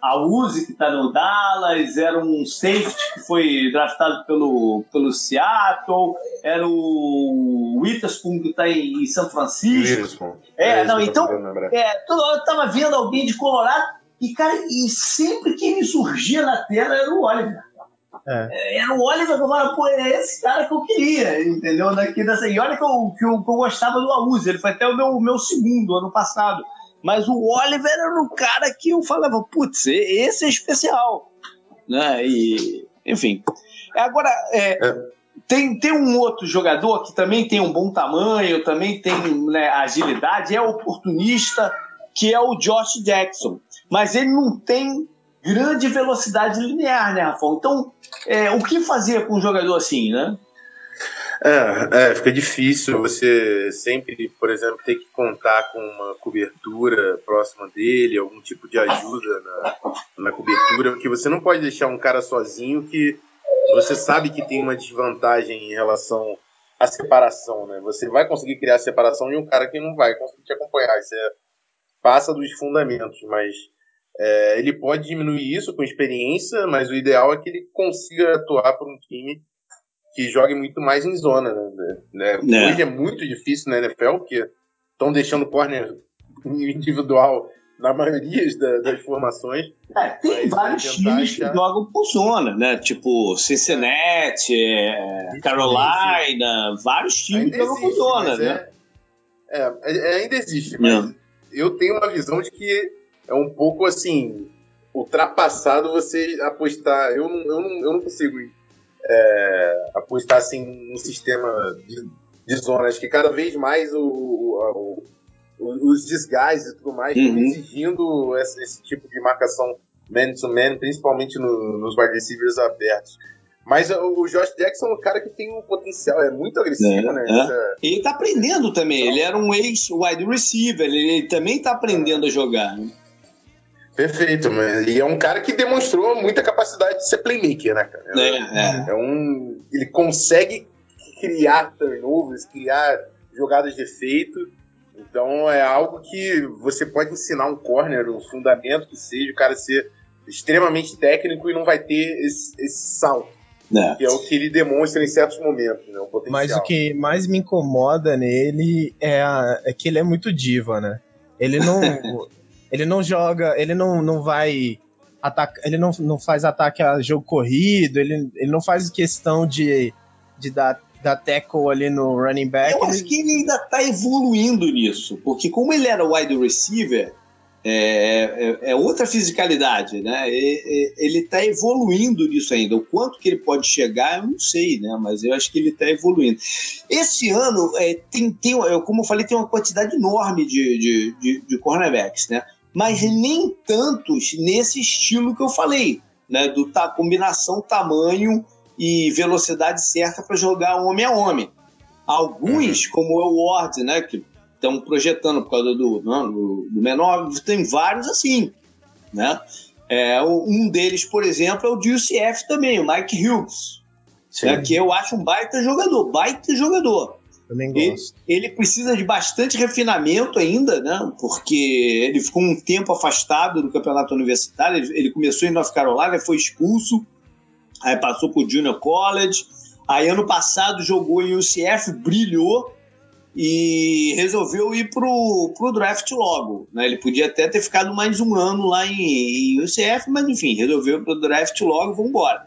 a Uzi, que está no Dallas, era um safety que foi draftado pelo, pelo Seattle, era o Witherspoon, que está em, em, São Francisco. Witherspoon. É, é não, então, é, toda hora estava vendo alguém de Colorado, e, cara, e sempre que me surgia na tela era o Oliver. É. é era o Oliver que eu falava, pô, é esse cara que eu queria, entendeu? Daqui dessa... E olha que eu, que eu, que eu gostava do Auzi, ele foi até o meu, meu segundo ano passado. Mas o Oliver era um cara que eu falava, putz, esse é especial. Né? E, enfim. Agora, é, é. Tem, tem um outro jogador que também tem um bom tamanho, também tem né, agilidade, é oportunista, que é o Josh Jackson. Mas ele não tem grande velocidade linear, né, Rafão? Então, é, o que fazer com um jogador assim, né? É, é, fica difícil você sempre, por exemplo, ter que contar com uma cobertura próxima dele, algum tipo de ajuda na, na cobertura, porque você não pode deixar um cara sozinho que você sabe que tem uma desvantagem em relação à separação, né? Você vai conseguir criar separação e um cara que não vai conseguir te acompanhar. Isso é, passa dos fundamentos, mas é, ele pode diminuir isso com experiência, mas o ideal é que ele consiga atuar por um time que jogue muito mais em zona. Né? É. Hoje é muito difícil na NFL, porque estão deixando o corner individual na maioria das, das formações. É, tem vários times achar... que jogam por zona, né? Tipo Cincinnati, é, Carolina, vários times ainda que jogam por zona, né? É, é, ainda existe, mas eu tenho uma visão de que é um pouco assim ultrapassado você apostar. Eu não, eu não, eu não consigo é, apostar assim, no sistema de, de zonas, que cada vez mais o, o, o os desgastes e tudo mais uhum. exigindo esse, esse, tipo de marcação man-to-man, principalmente no, nos wide receivers abertos. Mas o Josh Jackson é um cara que tem um potencial, é muito agressivo, é, né? É. Essa... Ele tá aprendendo também, ele era um ex-wide receiver, ele também tá aprendendo a jogar. Né? Perfeito, mas e é um cara que demonstrou muita capacidade de ser playmaker, né, cara? É, é. é um. Ele consegue criar turnovers, criar jogadas de efeito. Então é algo que você pode ensinar um corner, um fundamento que seja, o cara ser extremamente técnico e não vai ter esse, esse salto. É. Que é o que ele demonstra em certos momentos, né? O potencial. Mas o que mais me incomoda nele é, a, é que ele é muito diva, né? Ele não. ele não joga, ele não, não vai atacar, ele não, não faz ataque a jogo corrido, ele, ele não faz questão de, de dar da tackle ali no running back. Eu acho que ele ainda tá evoluindo nisso, porque como ele era wide receiver, é, é, é outra fisicalidade, né? ele está evoluindo nisso ainda. O quanto que ele pode chegar, eu não sei, né? Mas eu acho que ele está evoluindo. Esse ano, é, tem, tem, como eu falei, tem uma quantidade enorme de, de, de, de cornerbacks, né? Mas nem tantos nesse estilo que eu falei, né? Do tá, combinação tamanho e velocidade certa para jogar homem a homem. Alguns, uhum. como o Ward, né, que estão projetando por causa do, né, do, do, menor, tem vários assim, né? É, um deles, por exemplo, é o de UCF também, o Mike Hughes, né, que eu acho um baita jogador, baita jogador. Também gosto. Ele, ele, precisa de bastante refinamento ainda, né? Porque ele ficou um tempo afastado do campeonato universitário. Ele, ele começou em North Carolina, foi expulso, aí passou por Junior College. Aí ano passado jogou em UCF, brilhou e resolveu ir pro, pro draft logo. Né? Ele podia até ter ficado mais um ano lá em, em UCF, mas enfim, resolveu ir pro draft logo, vamos embora.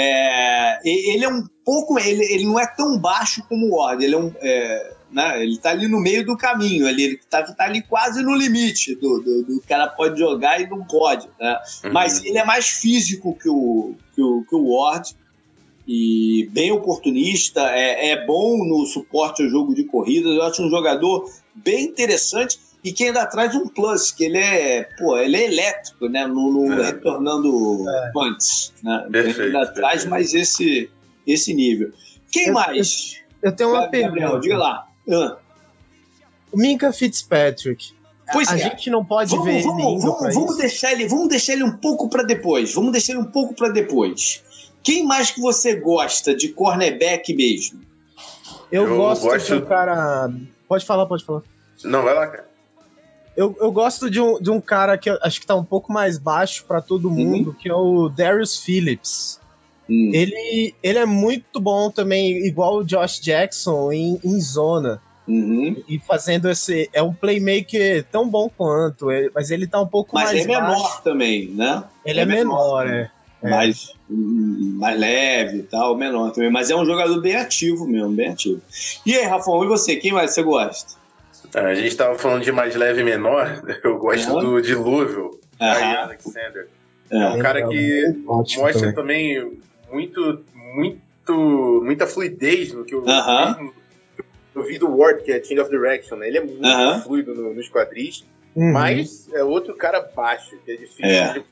É, ele é um pouco, ele, ele não é tão baixo como o Ward, ele é um, é, né, ele tá ali no meio do caminho, ali, ele tá, tá ali quase no limite do, do, do cara pode jogar e não pode, né? Uhum. Mas ele é mais físico que o, que o, que o Ward e bem oportunista, é, é bom no suporte ao jogo de corridas, eu acho um jogador bem interessante e que ainda traz um plus, que ele é, pô, ele é elétrico, né? No, no é. retornando é. punts, né? Perfeito, ele ainda perfeito. traz mais esse, esse nível. Quem eu, mais? Eu, eu tenho uma Gabriel, pergunta. Diga lá. Ah. O Minka Fitzpatrick. Pois a, é. gente não pode vamos, ver vamos, ele vamos, vamos deixar ele, vamos deixar ele um pouco para depois. Vamos deixar ele um pouco para depois. Quem mais que você gosta de cornerback mesmo? Eu, eu gosto, gosto de um cara. Pode falar, pode falar. Não, vai lá, cara. Eu, eu gosto de um, de um cara que acho que tá um pouco mais baixo para todo uhum. mundo, uhum. que é o Darius Phillips. Uhum. Ele, ele é muito bom também, igual o Josh Jackson, em, em zona. Uhum. E fazendo esse. É um playmaker tão bom quanto, mas ele tá um pouco mas mais. Mas é menor baixo. também, né? Ele é, é menor, menor é. É. Mais, mais leve e tal, menor também. Mas é um jogador bem ativo mesmo, bem ativo. E aí, Rafão, e você? Quem mais você gosta? A gente estava falando de mais leve e menor. Eu gosto uhum. do dilúvio, uhum. Alexander. É, é um cara que é mostra também. também muito, muito, muita fluidez no que eu, uhum. eu vi do Ward, que é Change of Direction. Né? Ele é muito fluido no, nos quadris. Uhum. Mas é outro cara baixo, que é difícil é. de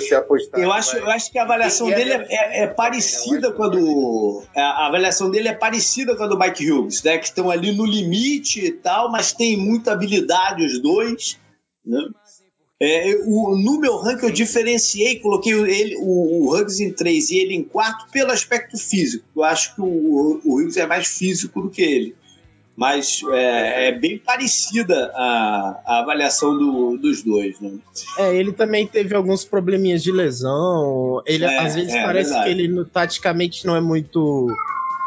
você apostar. Eu acho, eu acho que a avaliação dele é, é, é parecida com a do. A avaliação dele é parecida com a do Mike Hughes, né? Que estão ali no limite e tal, mas tem muita habilidade os dois. Né? É, o, no meu ranking eu diferenciei, coloquei ele, o, o Hughes em 3 e ele em 4 pelo aspecto físico. Eu acho que o, o Hughes é mais físico do que ele mas é, é, bem parecida a, a avaliação do, dos dois, né? É, ele também teve alguns probleminhas de lesão. Ele é, às vezes é, parece que ele taticamente não é muito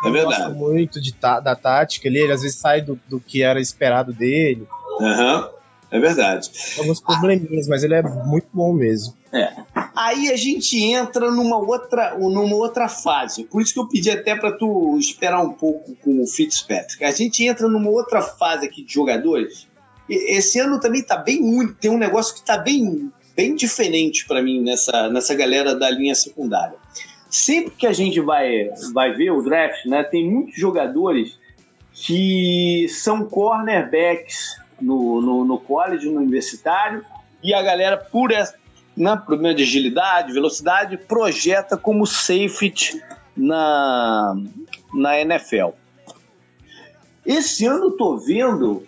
é verdade. muito de, da tática ele, ele às vezes sai do, do que era esperado dele. Aham. Uhum. É verdade. Alguns probleminhas, mas ele é muito bom mesmo. É. Aí a gente entra numa outra, numa outra fase. Por isso que eu pedi até para tu esperar um pouco com o Fitzpatrick. A gente entra numa outra fase aqui de jogadores. Esse ano também tá bem único. Tem um negócio que tá bem, bem diferente para mim nessa, nessa galera da linha secundária. Sempre que a gente vai, vai ver o draft, né, tem muitos jogadores que são cornerbacks no, no, no college, no universitário, e a galera, por, né, problema de agilidade, velocidade, projeta como safety na, na NFL. Esse ano eu tô vendo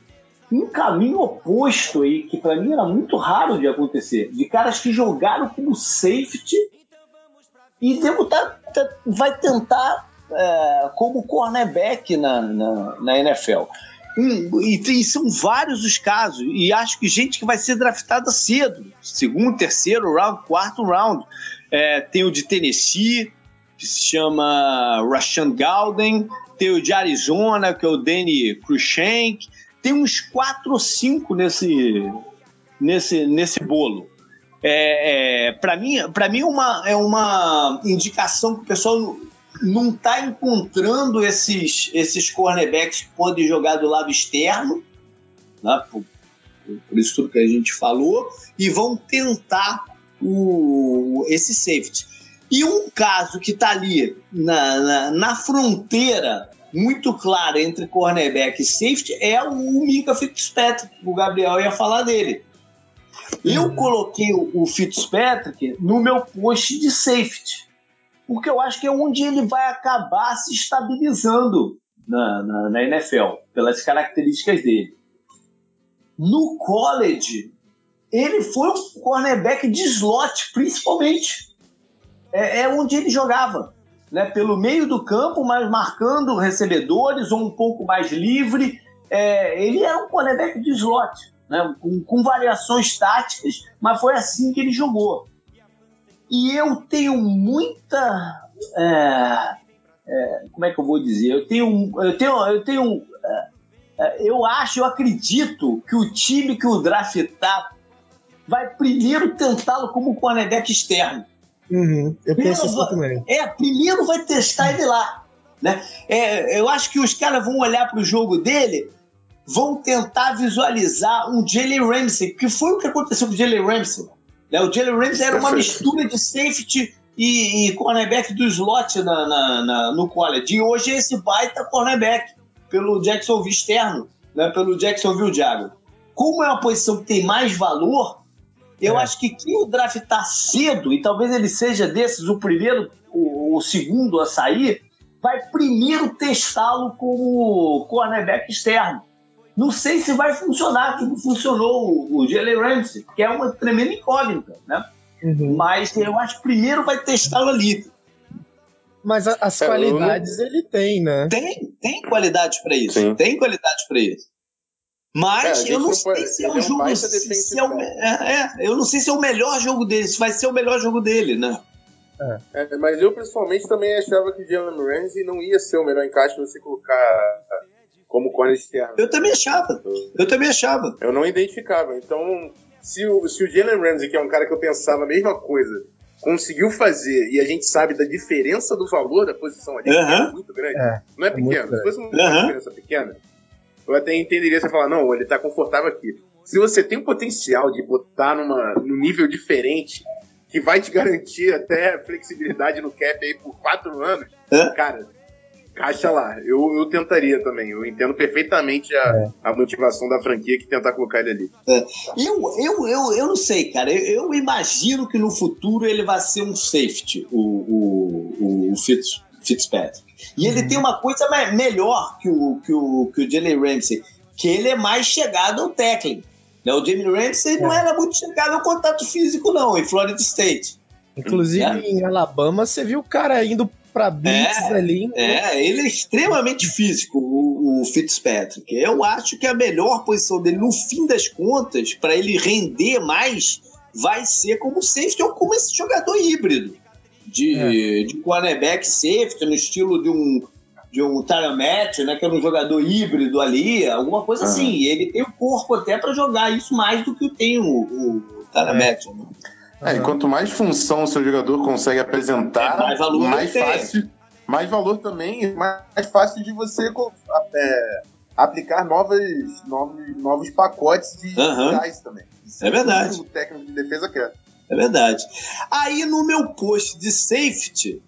um caminho oposto aí, que para mim era muito raro de acontecer, de caras que jogaram como safety e vai tentar é, como cornerback na, na, na NFL. Um, e, e, são vários os casos, e acho que gente que vai ser draftada cedo segundo, terceiro round, quarto round. É, tem o de Tennessee, que se chama Rashan Gauden, tem o de Arizona, que é o Danny Cruikshank, tem uns quatro ou cinco nesse, nesse, nesse bolo. É, é para mim, para mim é uma, é uma indicação que o pessoal não está encontrando esses, esses cornerbacks que podem jogar do lado externo, né, por, por, isso tudo que a gente falou, e vão tentar o, esse safety. E um caso que está ali na, na, na, fronteira muito clara entre cornerback e safety é o Mika Fitzpatrick, o Gabriel ia falar dele. Eu uhum. coloquei o Fitzpatrick no meu post de safety porque eu acho que é onde ele vai acabar se estabilizando na, na, na NFL, pelas características dele. No college, ele foi um cornerback de slot, principalmente. É, é, onde ele jogava. Né? Pelo meio do campo, mas marcando recebedores ou um pouco mais livre. É, ele era um cornerback de slot, né? com, com variações táticas, mas foi assim que ele jogou. E eu tenho muita. É, é, como é que eu vou dizer? Eu tenho. Eu tenho. Eu, tenho, é, é eu acho, eu acredito que o time que o draftar vai primeiro tentá-lo como cornerback externo. Uhum, eu penso assim também. É, primeiro vai testar ele lá. Né? É, eu acho que os caras vão olhar para o jogo dele, vão tentar visualizar um Jalen Ramsey, que foi o que aconteceu com o Jalen Ramsey. Né? O Jalen Ramsey era uma mistura de safety e, e cornerback do slot na, na, na, no college. E hoje é esse baita cornerback pelo Jacksonville externo, né? pelo Jacksonville Jaguars. Como é uma posição que tem mais valor, eu é. acho que quem o draftar cedo, e talvez ele seja desses o primeiro, o, o segundo a sair, vai primeiro testá-lo como cornerback externo. Não sei se vai funcionar como funcionou o, Jalen Ramsey, que é uma tremenda incógnita, né? Uhum. Mas eu acho que primeiro vai testá-lo ali. Mas a, as é, qualidades ele tem, né? Tem, tem qualidades para isso. Sim. Tem qualidades para isso. Mas é, eu não sei se é um jogo. É se é o, é, é, eu não sei se é o melhor jogo dele, se vai ser o melhor jogo dele, né? É. é mas eu pessoalmente também achava que o Jalen Ramsey não ia ser o melhor encaixe você colocar como corner externo. Eu também achava. Eu também achava. Eu não identificava. Então, se o, se o Jalen Ramsey, que é um cara que eu pensava a mesma coisa, conseguiu fazer e a gente sabe da diferença do valor da posição ali, uh -huh. é muito grande. É, não é, é pequeno. Se fosse uma uh -huh. diferença pequena, eu até entenderia você falar, não, ele tá confortável aqui. Se você tem o potencial de botar numa, num nível diferente, que vai te garantir até flexibilidade no cap aí por quatro anos, uh cara, caixa lá. Eu, eu tentaria também. Eu entendo perfeitamente a, é. a motivação da franquia que tentar colocar ele ali. É. Eu, eu, eu, eu não sei, cara. Eu, eu, imagino que no futuro ele vai ser um safety, o, o, o Fitz, Fitzpatrick. E ele uhum. tem uma coisa melhor que o, que o, que o Jalen Ramsey, que ele é mais chegado ao tackling. Né? O Jalen Ramsey é. não era muito chegado ao contato físico, não, em Florida State. Inclusive, é. em Alabama, você viu o cara indo para blitz é, ali. É, ele é extremamente físico, o, o, Fitzpatrick. Eu acho que a melhor posição dele, no fim das contas, para ele render mais, vai ser como safety ou como esse jogador híbrido. De, é. de cornerback safety, no estilo de um de um Taramet, né, que é um jogador híbrido ali, alguma coisa uhum. assim. Ele tem o corpo até para jogar isso mais do que tem o, o Taramet. É. Né? É, e quanto mais função o seu jogador consegue apresentar, é, mais, valor mais fácil, mais valor também, mais fácil de você é, aplicar novas, novos, novos pacotes de uhum. gás também. Isso é verdade. O técnico de defesa quer. É verdade. Aí no meu post de safety,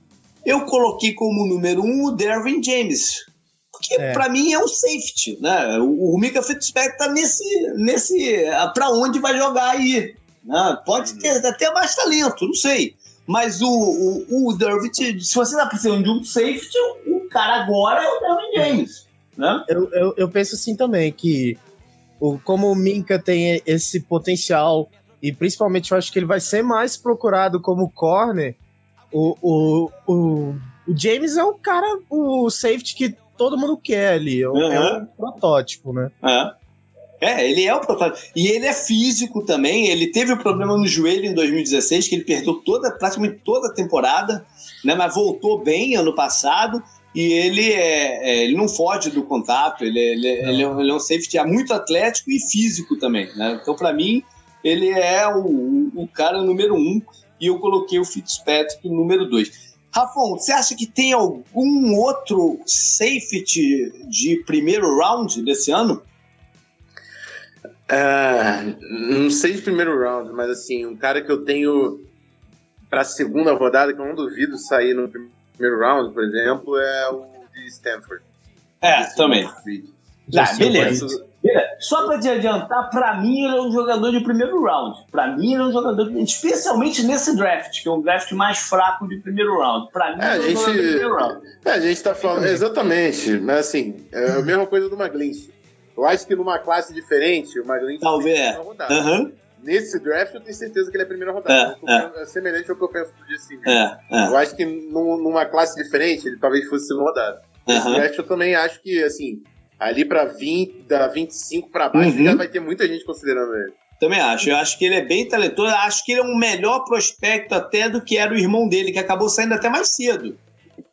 eu coloquei como número um o Derwin James. Porque é. para mim é um safety, né? O, o Mika Fitzpatrick tá nesse. nesse. para onde vai jogar aí. Né? Pode ter até mais talento, não sei. Mas o, o, o Dervitt, se você está precisando de um safety, o cara agora é o Derwin James. Né? Eu, eu, eu penso assim também, que o, como o Minka tem esse potencial, e principalmente eu acho que ele vai ser mais procurado como corner, o, o, o, o James é o cara, o safety que todo mundo quer ali. É, uhum. é um protótipo, né? É. É, ele é o protótipo. E ele é físico também. Ele teve um problema no joelho em 2016, que ele perdeu toda, praticamente toda a temporada, né? Mas voltou bem ano passado. E ele, é, é ele não foge do contato. Ele, ele, ele, é, um, ele é um safety muito atlético e físico também. Né? Então, para mim, ele é o, o cara número um. E eu coloquei o Fitzpatrick número dois. Rafon, você acha que tem algum outro safety de primeiro round desse ano? É, não sei de primeiro round, mas assim, um cara que eu tenho para a segunda rodada, que eu não duvido sair no primeiro round, por exemplo, é o de Stanford. É, também. Ah, beleza. Só para te adiantar, para mim ele é um jogador de primeiro round. Para mim ele é um jogador, de... especialmente nesse draft, que é um draft mais fraco de primeiro round. Para mim é, ele é um jogador de primeiro round. É, a gente tá falando, exatamente, mas assim, é a mesma coisa do McGlinchey. Eu acho que numa classe diferente, o McGlinchey talvez é. Uhum. Nesse draft eu tenho certeza que ele é a primeira rodada. É, é. é semelhante ao que eu penso do Jesse é, é. Eu acho que numa classe diferente ele talvez fosse segunda rodada. Nesse uhum. draft eu também acho que, assim, ali para 20, da 25 para baixo, uhum. já vai ter muita gente considerando ele. Também acho. Eu acho que ele é bem talentoso. Acho que ele é um melhor prospecto até do que era o irmão dele, que acabou saindo até mais cedo.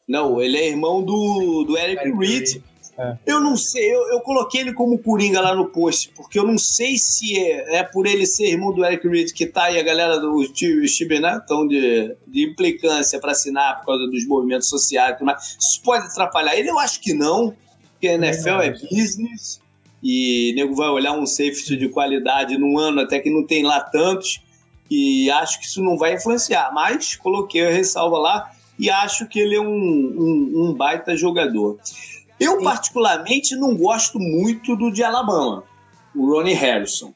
Não, ele é irmão do, do Eric, Eric Reed. É. Eu não sei, eu, eu, coloquei ele como Coringa lá no post, porque eu não sei se é, é por ele ser irmão do Eric Reed que tá aí a galera do Steve, né? Então, de, de implicância para assinar por causa dos movimentos sociais e tudo mais. Isso pode atrapalhar ele? Eu acho que não porque a NFL é business e nego vai olhar um safety de qualidade num ano até que não tem lá tantos e acho que isso não vai influenciar, mas coloquei a ressalva lá e acho que ele é um, um, um baita jogador. Eu, particularmente, não gosto muito do de Alabama, o Ronnie Harrison.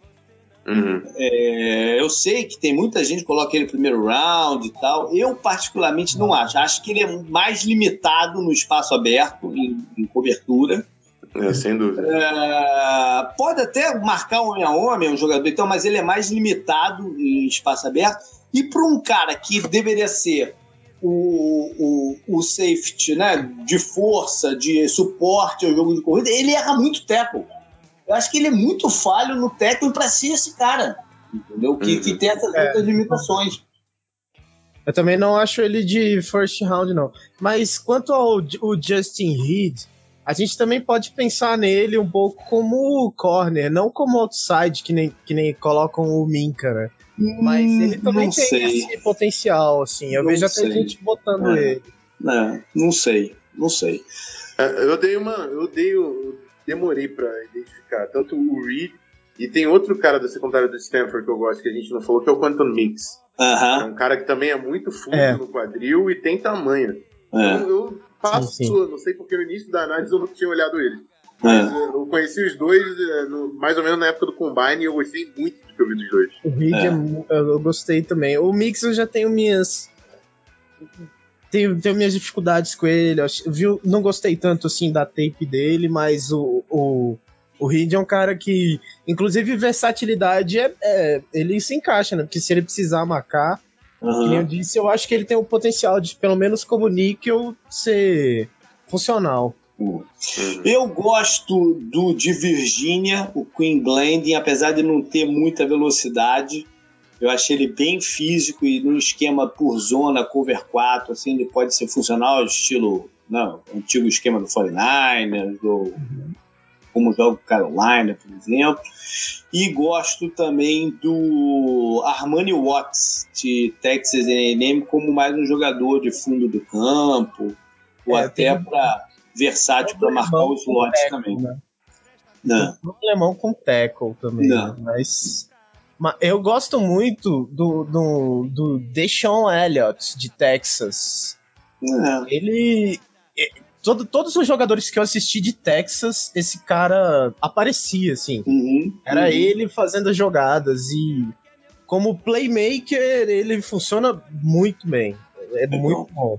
Uhum. É, eu sei que tem muita gente que coloca ele no primeiro round e tal. Eu, particularmente, não acho. Acho que ele é mais limitado no espaço aberto, em, em cobertura. É, sem dúvida. É, pode até marcar homem a homem, um jogador, então, mas ele é mais limitado em espaço aberto. E para um cara que deveria ser o, o, o safety né, de força, de suporte ao jogo de corrida, ele erra muito tackle. Eu acho que ele é muito falho no técnico para ser esse cara, entendeu? Que, uhum. que tem essas é. limitações. Eu também não acho ele de first round, não. Mas quanto ao o Justin Reed, a gente também pode pensar nele um pouco como corner, não como outside, que nem, que nem colocam o Minka, né? Mas hum, ele também tem sei. esse potencial, assim. Eu não vejo até gente botando é. ele. É, não sei, não sei. É, eu dei uma. Eu dei. Eu demorei para identificar tanto o Reed e tem outro cara da secundária do Stanford que eu gosto, que a gente não falou, que é o Quantum Mix. É um cara que também é muito fundo é. no quadril e tem tamanho. É. Eu, eu passo, sim, sim. não sei porque no início da análise eu não tinha olhado ele. Mas é. eu conheci os dois é, no, mais ou menos na época do Combine e eu gostei muito do que eu vi dos dois. O Reed é. eu gostei também. O Mix eu já tenho minhas tenho, tenho minhas dificuldades com ele. Viu, não gostei tanto assim da tape dele, mas o, o, o Reed é um cara que, inclusive, versatilidade é, é ele se encaixa, né? Porque se ele precisar marcar, uhum. como eu disse, eu acho que ele tem o potencial de, pelo menos como níquel, ser funcional. Eu gosto do de Virgínia, o Queen Glanding, apesar de não ter muita velocidade. Eu achei ele bem físico e num esquema por zona, cover 4, assim, ele pode ser funcional, estilo não, antigo esquema do 49ers, ou como joga o Carolina, por exemplo. E gosto também do Armani Watts, de Texas A&M, como mais um jogador de fundo do campo, ou é, até para versátil para marcar os lotes também. Né? Não. Um problemão com tackle também, Não. Né? mas eu gosto muito do, do, do Deshaun Elliott, de Texas. É. Ele. Todo, todos os jogadores que eu assisti de Texas, esse cara aparecia, assim. Uhum, Era uhum. ele fazendo as jogadas e como playmaker, ele funciona muito bem. É, é muito bom.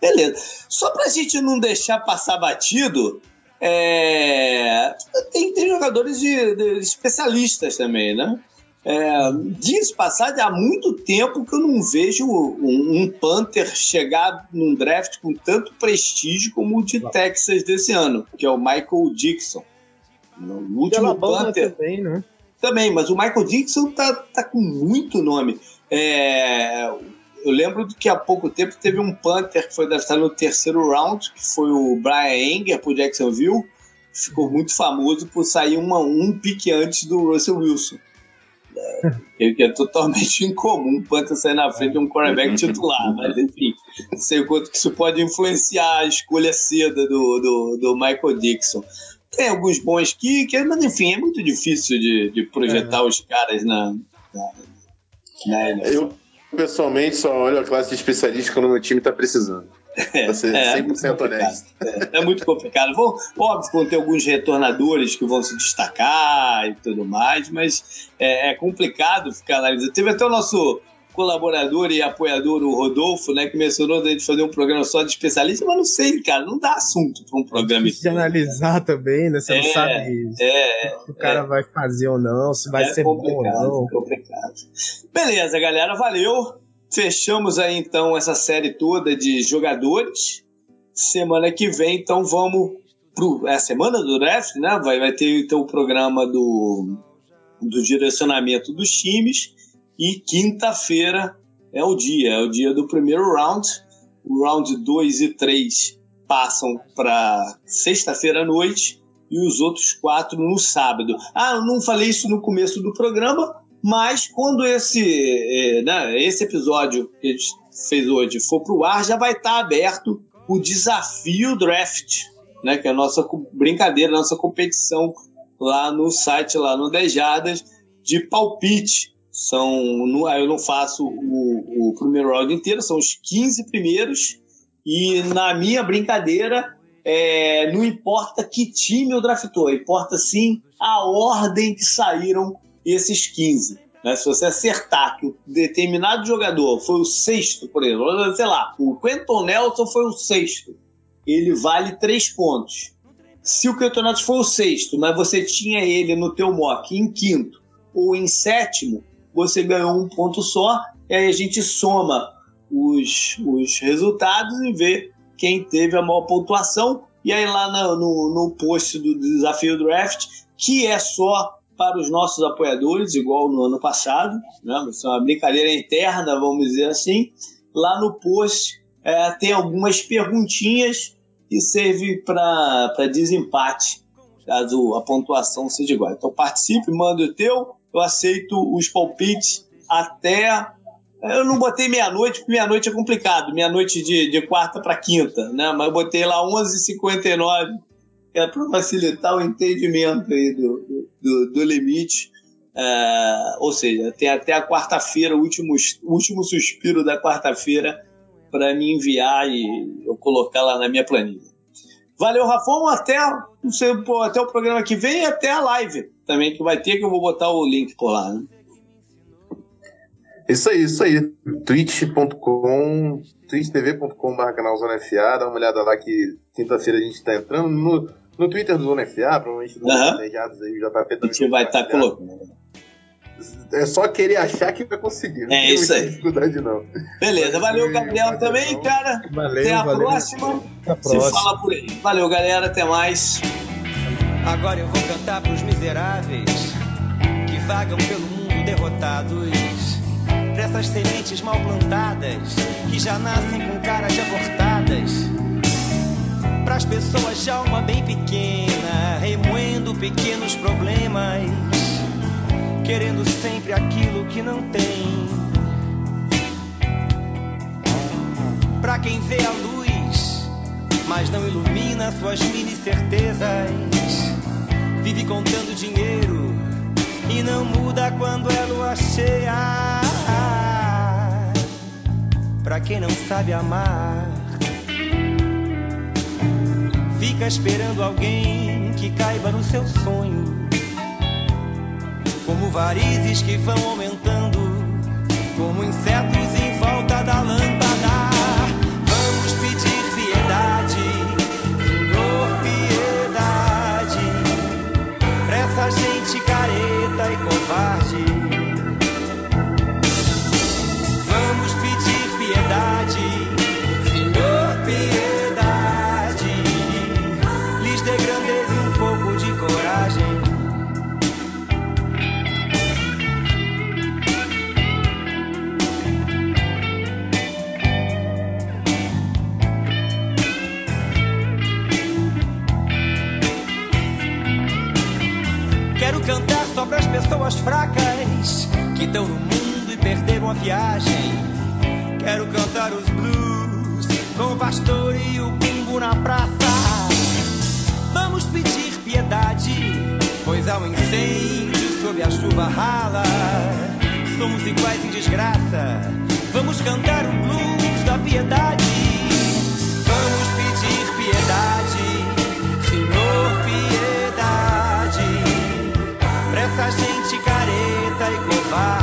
Beleza. Só pra gente não deixar passar batido, é... tem, tem jogadores de, de especialistas também, né? É, diz passagem, há muito tempo que eu não vejo um, um, Panther chegar num draft com tanto prestígio como o de Texas desse ano, que é o Michael Dixon. O último Panther. Também, né? Também, mas o Michael Dixon tá, tá com muito nome. É, eu lembro que há pouco tempo teve um Panther que foi draftado no terceiro round, que foi o Brian Enger por Jacksonville. Ficou muito famoso por sair uma, um pique antes do Russell Wilson. É, que é totalmente incomum o Panther sair na frente de um quarterback titular, mas enfim, não sei o quanto que isso pode influenciar a escolha cedo do, do, do Michael Dixon. Tem alguns bons kickers, mas enfim, é muito difícil de, de projetar é. os caras na, na, na Eu, pessoalmente, só olho a classe de especialista quando o meu time está precisando. É, pra ser é, 100% honesto. É, é, muito complicado. Vão, óbvio, vão ter alguns retornadores que vão se destacar e tudo mais, mas é, é complicado ficar analisando. Teve até o nosso colaborador e apoiador, o Rodolfo, né, que mencionou a gente fazer um programa só de especialista, mas não sei, cara, não dá assunto para um programa. É de analisar também, né? Você é, não sabe é, se o cara é. vai fazer ou não, se vai é ser bom ou não. complicado. Beleza, galera, valeu. Fechamos aí então essa série toda de jogadores. Semana que vem, então, vamos pro. É a semana do draft, né? Vai, vai ter então o programa do, do direcionamento dos times. E quinta-feira é o dia, é o dia do primeiro round. O round 2 e 3 passam para sexta-feira à noite e os outros quatro no sábado. Ah, eu não falei isso no começo do programa, mas quando esse, é, né, esse episódio que a gente fez hoje for para o ar, já vai estar tá aberto o desafio draft, né, que é a nossa brincadeira, a nossa competição lá no site, lá no Dejadas, de palpite são, eu não faço o, o primeiro round inteiro, são os 15 primeiros. E na minha brincadeira, é, não importa que time eu draftou, importa sim a ordem que saíram esses 15. Né? Se você acertar que o determinado jogador foi o sexto, por exemplo, sei lá, o Quentin Nelson foi o sexto, ele vale 3 pontos. Se o Quentin Nelson foi o sexto, mas você tinha ele no teu mock em quinto ou em sétimo, você ganhou um ponto só, e aí a gente soma os, os resultados e vê quem teve a maior pontuação. E aí lá no, no, no post do Desafio Draft, que é só para os nossos apoiadores, igual no ano passado, né? Isso é uma brincadeira interna, vamos dizer assim. Lá no post é, tem algumas perguntinhas que serve para desempate, caso a pontuação seja igual. Então participe, manda o teu, eu aceito os palpites até. Eu não botei meia-noite, porque meia-noite é complicado, meia-noite de, de quarta para quinta, né? Mas eu botei lá 11h59, é para facilitar o entendimento aí do, do, do limite. É, ou seja, tem até a quarta-feira, o último, último suspiro da quarta-feira, para me enviar e eu colocar lá na minha planilha. Valeu, Rafão. Até, não sei, até o programa que vem e até a live também que vai ter, que eu vou botar o link por lá. Né? Isso aí, isso aí. twitch.com, twitchtv.com.br canal Zona FA, dá uma olhada lá que quinta-feira a gente está entrando no, no Twitter do Zona FA, provavelmente no uhum. aí, o JP também. A gente vai estar tá colocando. É só querer achar que vai conseguir. Não é isso aí. dificuldade, não. Beleza, valeu, Gabriel, também, não. cara. Valeu, até a valeu. próxima. Até a próxima. Se fala por aí. Valeu, galera. Até mais. Agora eu vou cantar pros miseráveis que vagam pelo mundo derrotados. Pra essas sementes mal plantadas que já nascem com caras de abortadas. Pras pessoas de alma bem pequena, remoendo pequenos problemas querendo sempre aquilo que não tem. Pra quem vê a luz, mas não ilumina suas mini certezas, vive contando dinheiro e não muda quando é lua cheia. Pra quem não sabe amar, fica esperando alguém que caiba no seu sonho como varizes que vão aumentando, como insetos almas fracas que estão no mundo e perderam a viagem. Quero cantar os blues com o pastor e o pingo na praça. Vamos pedir piedade, pois há um incêndio sob a chuva rala. Somos iguais em desgraça. Vamos cantar o blues da piedade. Vamos pedir piedade vai.